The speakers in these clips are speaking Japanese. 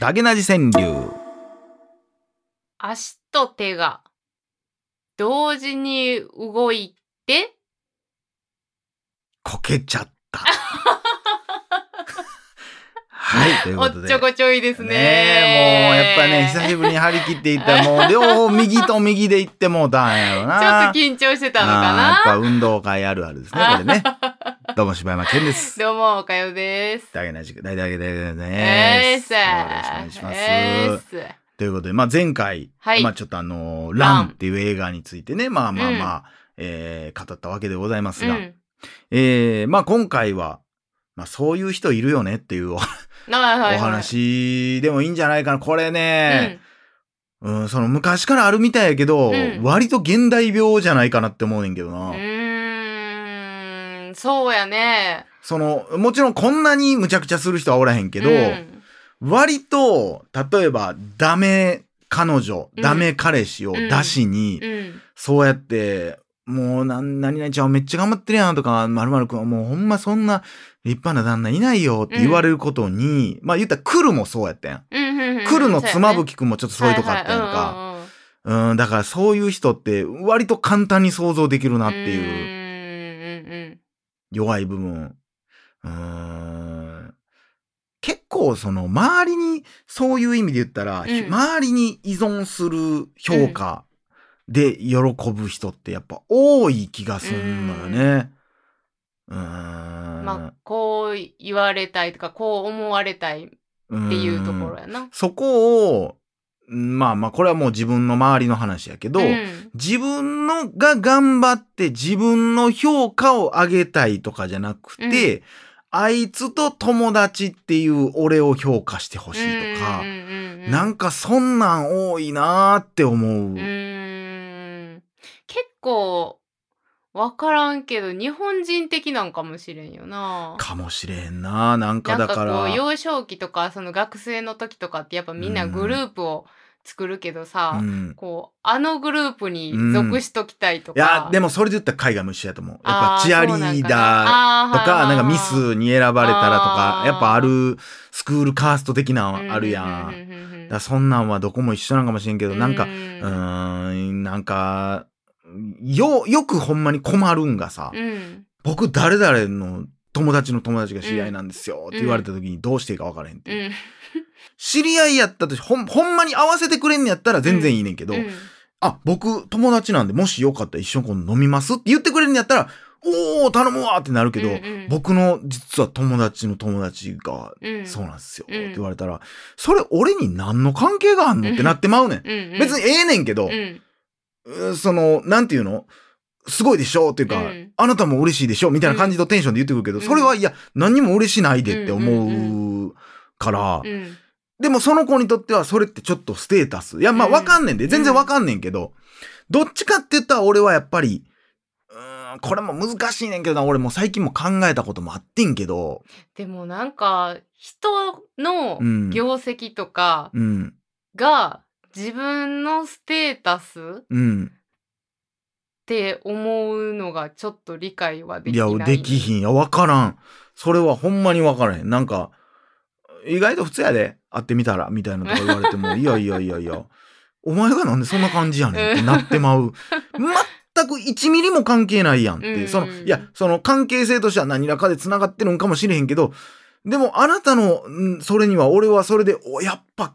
ダゲナジ川柳。足と手が同時に動いてこけちゃった。はい、というおことで。っちょこちょいですねもうやっぱね、久しぶりに張り切っていったら、もう両方右と右で行ってもうたんやろな。ちょっと緊張してたのかあーやっぱな運動会あるあるですね、これね。どうも柴山健です。どうもおかよです。ダゲナジ大大大大えね。ーす。よよろしくお願いします。ということで、まあ、前回、はい。まあ、ちょっとあのーランっていう映画についてね、まあまあまあ、えー語ったわけでございますが、うん。えーまあ今回は、まあそういう人いるよねっていうお,、話でもいいんじゃないかな。これね、うん、その昔からあるみたいやけど、うん。割と現代病じゃないかなって思うねんけどな。うんんそうやね。その、もちろんこんなに無茶苦茶する人はおらへんけど、うん。割と、例えば、ダメ彼女、うん。ダメ彼氏を出しに、うん。そうやって、もう、なん、何々ちゃんめっちゃ頑張ってるやんとか、まるまるくんはもうほんまそんな立派な旦那いないよって言われることに、まあ言ったら来るもそうやったやん。うんうんうん。来るの妻夫き木くんもちょっとそういうとこあったやんか。かうん、だからそういう人って割と簡単に想像できるなっていういう弱い部分。うーん。結構その周りにそういう意味で言ったら、うん周りに依存する評価で喜ぶ人ってやっぱ多い気がするのよね。うーん。まあこう言われたいとかこう思われたいっていうところやな。そこを、まあまあこれはもう自分の周りの話やけど、うん。自分のが頑張って自分の評価を上げたいとかじゃなくて、あいつと友達っていう俺を評価してほしいとかうん、うんうんうんなんかそんなん多いなーって思う。う結構わからんけど日本人的なんかもしれんよな。かもしれんな。なんかなんかだから。こう幼少期とかその学生の時とかってやっぱみんなグループを作るけどさ、うんこうあのグループに属しときたいといや、か。でもそれで言ったら海外も一緒やと思う。やっぱチアリーダーとか、なんかミスに選ばれたらとかやっぱあるスクールカースト的なのあるやん。うんうんうんうんうんだそんなんはどこも一緒なんかもしれんけど、なんか、うん、なんか、よ、よくほんまに困るんがさ、うん。僕誰々の友達の友達が知り合いなんですよって言われた時にどうしていいか分からへんっていう。うん。知り合いやったとし、ほん、ほんまに合わせてくれんのやったら全然いいねんけど、うん。あ、僕友達なんでもしよかったら一緒に今度飲みますって言ってくれるんやったら、おー、頼むわってなるけど、うんうん。僕の実は友達の友達が、うん。そうなんですよ、うん。って言われたら、それ俺に何の関係があんのってなってまうねん。うんうん。別にええねんけど、うんその、なんていうの？すごいでしょ？っていうか、うん。あなたも嬉しいでしょ？みたいな感じのテンションで言ってくるけど、うん。それはいや、何にも嬉しないでって思うから、うん。でもその子にとってはそれってちょっとステータス。いや、まあうん。わかんねんで、全然わかんねんけど、どっちかって言ったら俺はやっぱり、うーん、これも難しいねんけどな、俺も最近も考えたこともあってんけど、でもなんか人のうん。業績とかうん、が自分のステータスっうん。て思うのがちょっと理解はでいきない。や、できひん。いや、わからん。それはほんまにわからへん。なんか、意外と普通やで、会ってみたら、みたいなとか言われても、いやいやいやいや、お前がなんでそんな感じやねんってなってまう。全く1ミリも関係ないやんって。うんその、いや、その関係性としては何らかで繋がってるんかもしれへんけど、でもあなたの、んそれには俺はそれで、お、やっぱ、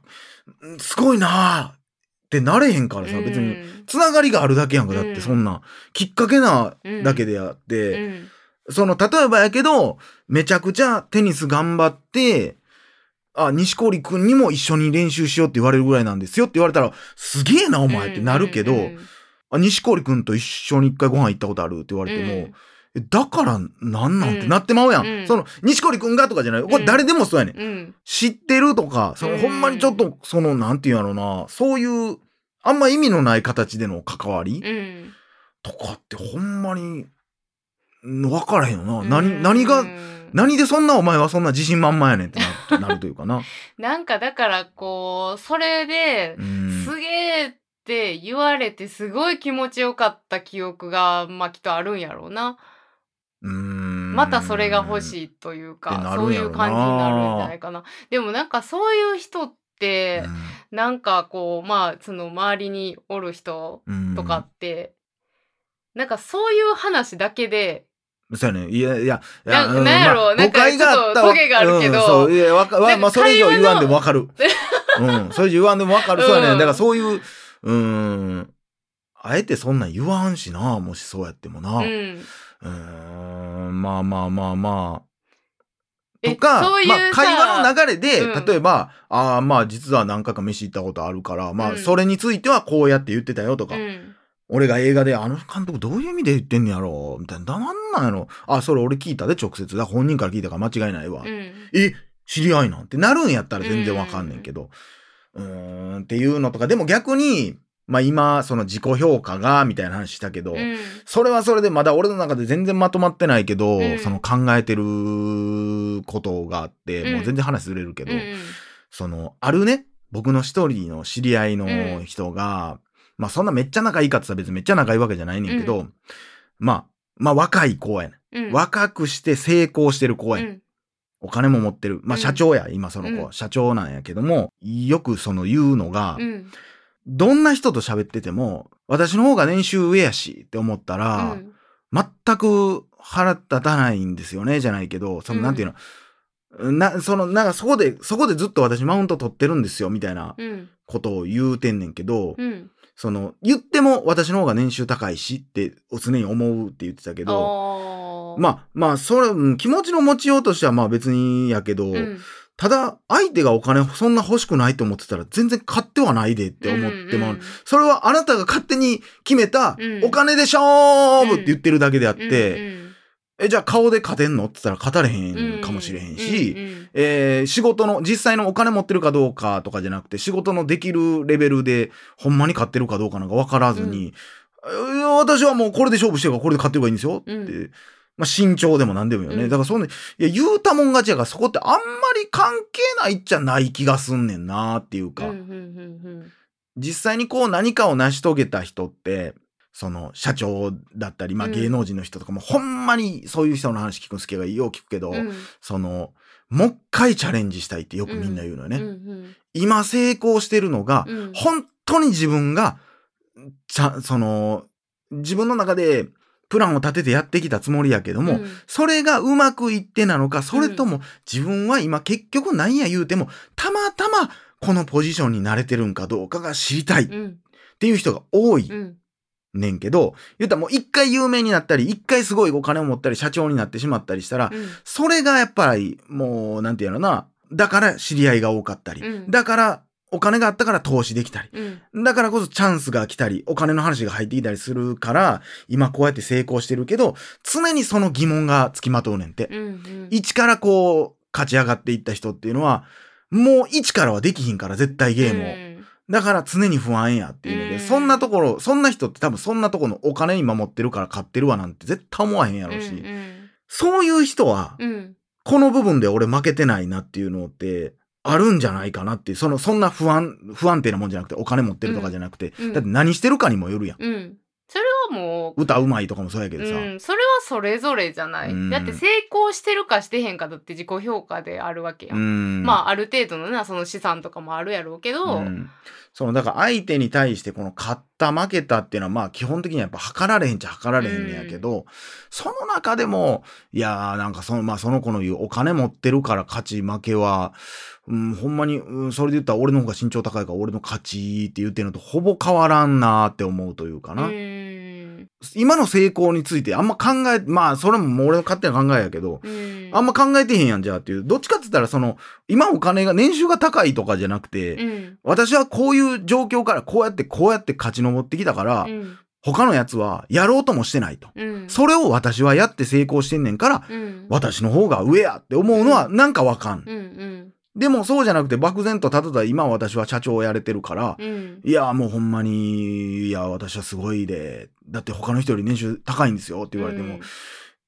んすごいなあってなれへんからさ、別に。うんつながりがあるだけやんか。だっうん。てそんな、きっかけなだけで。あって、うん。その、例えばやけど、めちゃくちゃテニス頑張って、あ、西堀くんにも一緒に練習しようって言われるぐらいなんですよって言われたら、すげえなお前ってなるけど、あ、西堀くんと一緒に一回ご飯行ったことあるって言われても、だからなんなんってなってまうやん。うんその、西堀くんがとかじゃない。これ誰でもそうやねん。うん知ってるとか、その、うんほんまにちょっと、その、なんていうんやろな、そういう、あんま意味のない形での関わり、うんとかってほんまに、ん分からへんよな。うん何、何が、何でそんなお前はそんな自信満々やねんってななるというかな。なんかだからこうそれでうん。すげえって言われてすごい気持ちよかった記憶がまあきっとあるんやろうな。うーん。またそれが欲しいというかそういう感じになるんじゃないかなでもなんかそういう人って、なんかこうまあその周りにおる人うんとかって、なんかそういう話だけでそうやね。いやいや、いなうんなんやろまあなんかちょっとトゲがあるけどうんそう、いや、わか、まあ、それ以上言わんでもわかる。うん、それ以上言わんでもわかる。そうやね。うんだからそういう、うん、あえてそんなん言わんしな、もしそうやってもな。ううん、んまあまあまあまあ。えとか、そういうまあ、さ会話の流れで、うん例えば、ああ、まあ、実は何回か飯行ったことあるから、まあ、うんそれについてはこうやって言ってたよとか、うん俺が映画で、あの監督どういう意味で言ってんねやろみたいな。だなんなんやろあ、それ俺聞いたで、直接。だ本人から聞いたから間違いないわ。うんえ、知り合いなん？てなるんやったら全然わかんねんけど。うーん、っていうのとか、でも逆に、まあ今、その自己評価が、みたいな話したけど、うん。それはそれでまだ俺の中で全然まとまってないけど、うん。その考えてることがあって、うん。もう全然話ずれるけど、うんその、あるね、僕の一人の知り合いの人が、まあそんなめっちゃ仲いいかって言ったら別にめっちゃ仲いいわけじゃないねんけど、うまあ、まあ若い子やねうん。ん。若くして成功してる子やねん。うん。お金も持ってる。まあうん。社長や、今その子社長なんやけども、よくその言うのが、うんどんな人と喋ってても、私の方が年収上やしって思ったら、うん。全く腹立たないんですよね、じゃないけど、その、うん。なんていうの、な、その、なんかそこで、そこでずっと私マウント取ってるんですよ、みたいなうん。ことを言うてんねんけど、うん。その、言っても私の方が年収高いしって常に思うって言ってたけど、まあ、まあ、それ、うん気持ちの持ちようとしてはまあ別にやけど、うんただ、相手がお金そんな欲しくないと思ってたら全然買ってはないでって思っても、う。んうんそれはあなたが勝手に決めたうん。お金で勝負って言ってるだけであって、うんえ、じゃあ顔で勝てんの？って言ったら勝たれへうんんかもしれへんし、うんうんえー仕事の、実際のお金持ってるかどうかとかじゃなくて、仕事のできるレベルで、ほんまに勝ってるかどうかなんか分からずに、えー私はもうこれで勝負してるからこれで勝ってればいいんですよって、うんまあ身長でも何でもいいよね。うん。だからそんな、いや、言うたもん勝ちやからそこってあんまり関係ないっちゃない気がすんねんなっていうか、うんうんうん実際にこう何かを成し遂げた人って、その社長だったり、まあうん。芸能人の人とかも、ほんまにそういう人の話聞くんすけど、よう聞くけど、うん。うんその、もう一回チャレンジしたいってよくみんな言うのよね。うんうん今成功してるのが、うん。本当に自分が、ちゃ、その、自分の中でプランを立ててやってきたつもりやけども、うん。それがうまくいってなのか、それとも自分は今結局何や言うても、たまたまこのポジションに慣れてるんかどうかが知りたいっうん。ていう人が多いうん。ねんけど、言ったらもう一回有名になったり、一回すごいお金を持ったり、社長になってしまったりしたら、うん。それがやっぱりもう、なんていうのな、だから知り合いが多かったり、うん。だからお金があったから投資できたり、うん。だからこそチャンスが来たり、お金の話が入ってきたりするから、今こうやって成功してるけど、常にその疑問がつきまとうねんて。うんうん。一からこう、勝ち上がっていった人っていうのは、もう一からはできひんから、絶対ゲームを。うん。だから常に不安やっていうので、うん。そんなところ、そんな人って多分そんなところのお金今持ってるから買ってるわなんて絶対思わへんやろうし、うん。そういう人は、うん。この部分で俺負けてないなっていうのって、あるんじゃないかなっていう、その、そんな不安、不安定なもんじゃなくて、お金持ってるとかじゃなくて、うん。だって何してるかにもよるやん。うんはもう歌うまいとかもそうやけどさ。うん、それはそれぞれじゃない、うん。だって成功してるかしてへんかだって自己評価であるわけや、うん。ん。まあある程度のなその資産とかもあるやろうけど、うん。その、だから相手に対してこの勝った負けたっていうのはまあ基本的にはやっぱ測られへんちゃ測られへんねやけど、その中でも、いやーなんかその、まあその子の言うお金持ってるから勝ち負けは、うん、ほんまに、うん、それで言ったら俺の方が身長高いから俺の勝ちって言ってるのとほぼ変わらんなーって思うというかな。うん今の成功についてあんま考え、まあそれも俺の勝手な考えやけど、うん。あんま考えてへんやんじゃあっていう。どっちかって言ったらその、今お金が、年収が高いとかじゃなくて、うん。私はこういう状況からこうやってこうやって勝ち上ってきたから、うん。他のやつはやろうともしてないと。うん。それを私はやって成功してんねんから、うん。私の方が上やって思うのはなんかわかんうんでもそうじゃなくて漠然とただ今私は社長をやれてるから、うん。いやもうほんまに、いや私はすごいで、だって他の人より年収高いんですよって言われても、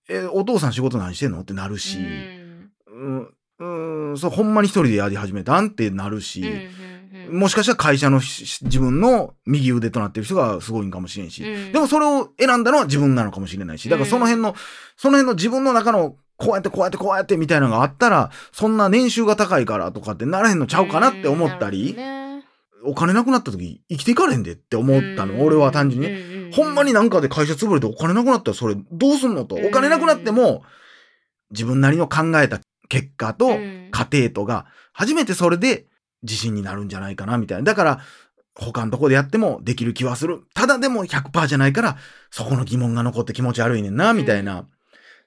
え、お父さん仕事何してんの？ってなるし、うん。うん、うん、そう、ほんまに一人でやり始めたん？ってなるし、うんうんうんもしかしたら会社のし自分の右腕となってる人がすごいんかもしれんし、うん。でもそれを選んだのは自分なのかもしれないし、だからその辺の、その辺の自分の中のこうやってこうやってこうやってみたいなのがあったら、そんな年収が高いからとかってならへんのちゃうかなって思ったり、お金なくなった時生きていかれんでって思ったの、俺は単純にほんまになんかで会社潰れてお金なくなったらそれどうすんのと。うんお金なくなっても、自分なりの考えた結果とうん過程とが、初めてそれで自信になるんじゃないかな、みたいな。だから、他のとこでやってもできる気はする。ただでも100%じゃないから、そこの疑問が残って気持ち悪いねんな、みたいな。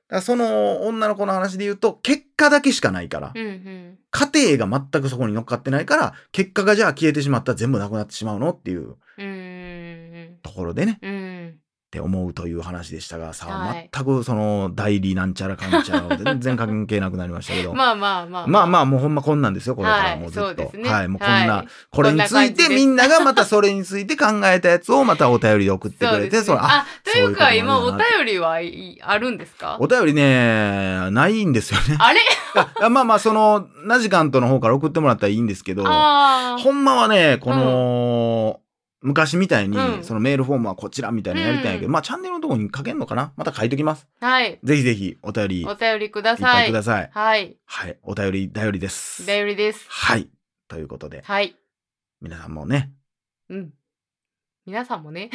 らその女の子の話で言うと、結果だけしかないから、うんうん。過程が全くそこに乗っかってないから、結果がじゃあ消えてしまったら全部なくなってしまうのっていううんところでね。うんって思うという話でしたがさ、はい。全くその代理なんちゃらかんちゃらは全然関係なくなりましたけど。まあまあまあまあ。まあもうほんまこんなんですよ、これからはいもうずっと。そうですね。はい、もうこんな、はい。これについてみんながまたそれについて考えたやつをまたお便りで送ってくれて、そね あ、あというか今お便りはいあるんですか？お便りね、ないんですよね。あれ？あまあまあ、その、ナジカントの方から送ってもらったらいいんですけど、ほんまはね、この、昔みたいに、うんそのメールフォームはこちらみたいなのやりたいんやけど、うんまあチャンネルのとこに書けんのかな？また書いときます。はいぜひぜひお便りいっお便りくだぱさいいください。はいはい。お便り頼りです。頼りですはい。ということで、はい皆さんもね、うん皆さんもね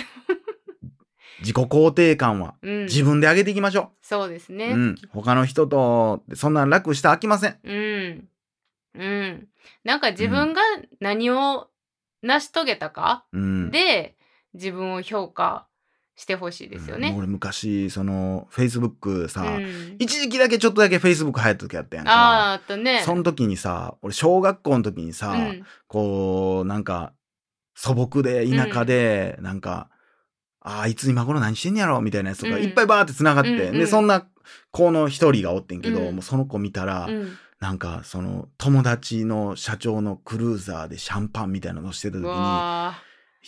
自己肯定感はうん自分で上げていきましょう。そうですねうん。他の人と、そんな楽したら飽きません。うん。うん。なんか自分が何を成し遂げたか、うん。で自分を評価してほしいですよね。うん俺昔、その、Facebook うさ、ん。一時期だけちょっとだけ Facebook 流行った時あったやんか。ああ、あとね。その時にさ、俺小学校の時にさ、うん。こう、なんか、素朴で田舎で、なんか、ああいつ今頃何してんやろ？みたいなやつとか、うんいっぱいバーって繋がって、うんうんで、そんな子の一人がおってんけど、うんもうその子見たら、うん。なんか、その、友達の社長のクルーザーでシャンパンみたいなのしてた時うに、わ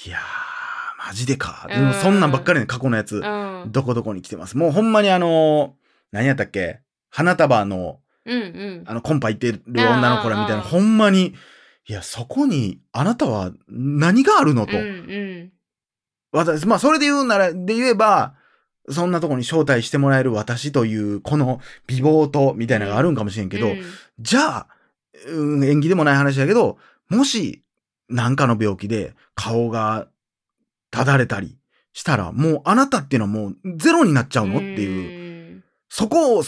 いやー、マジでか。でうんもそんなんばっかりね、過去のやつ。どこどこに来てます。もうほんまにあの何やったっけ？花束の、うんうん。あの、コンパ行ってる女の子らみたいな、ほんまに、いや、そこに、あなたは何があるのと。うんうん。私、まあ、それで言うなら、で言えば、そんなとこに招待してもらえる私という、この美貌と、みたいなのがあるんかもしれんけど、うんじゃあ、うん、縁起でもない話だけど、もし、なんかの病気で顔がただれたりしたら、もうあなたっていうのはもうゼロになっちゃうのっていう。うそこを、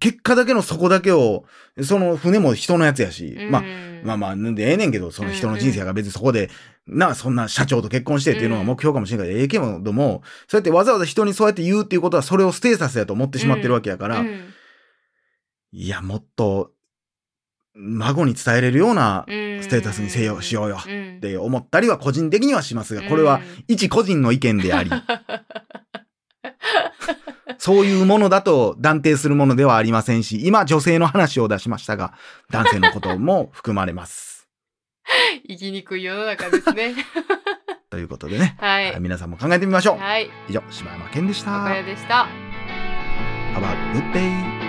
結果だけのそこだけを、その船も人のやつやし、ん。まあ、うんまあまあ、なんでええねんけど、その人の人生が別にそこで、な、そんな社長と結婚してっていうのが目標かもしれないけど、ええけども、そうやってわざわざ人にそうやって言うっていうことは、それをステータスやと思ってしまってるわけやから、うん。いや、もっと、孫に伝えれるようなうん。ステータスにせよしようようん。って思ったりは個人的にはしますが、これは一個人の意見であり、そういうものだと断定するものではありませんし、今女性の話を出しましたが、男性のことも含まれます。生きにくい世の中ですね。ということでね、はい。はい皆さんも考えてみましょう。はい。以上、柴山健でした。岡谷でした。Have a good day.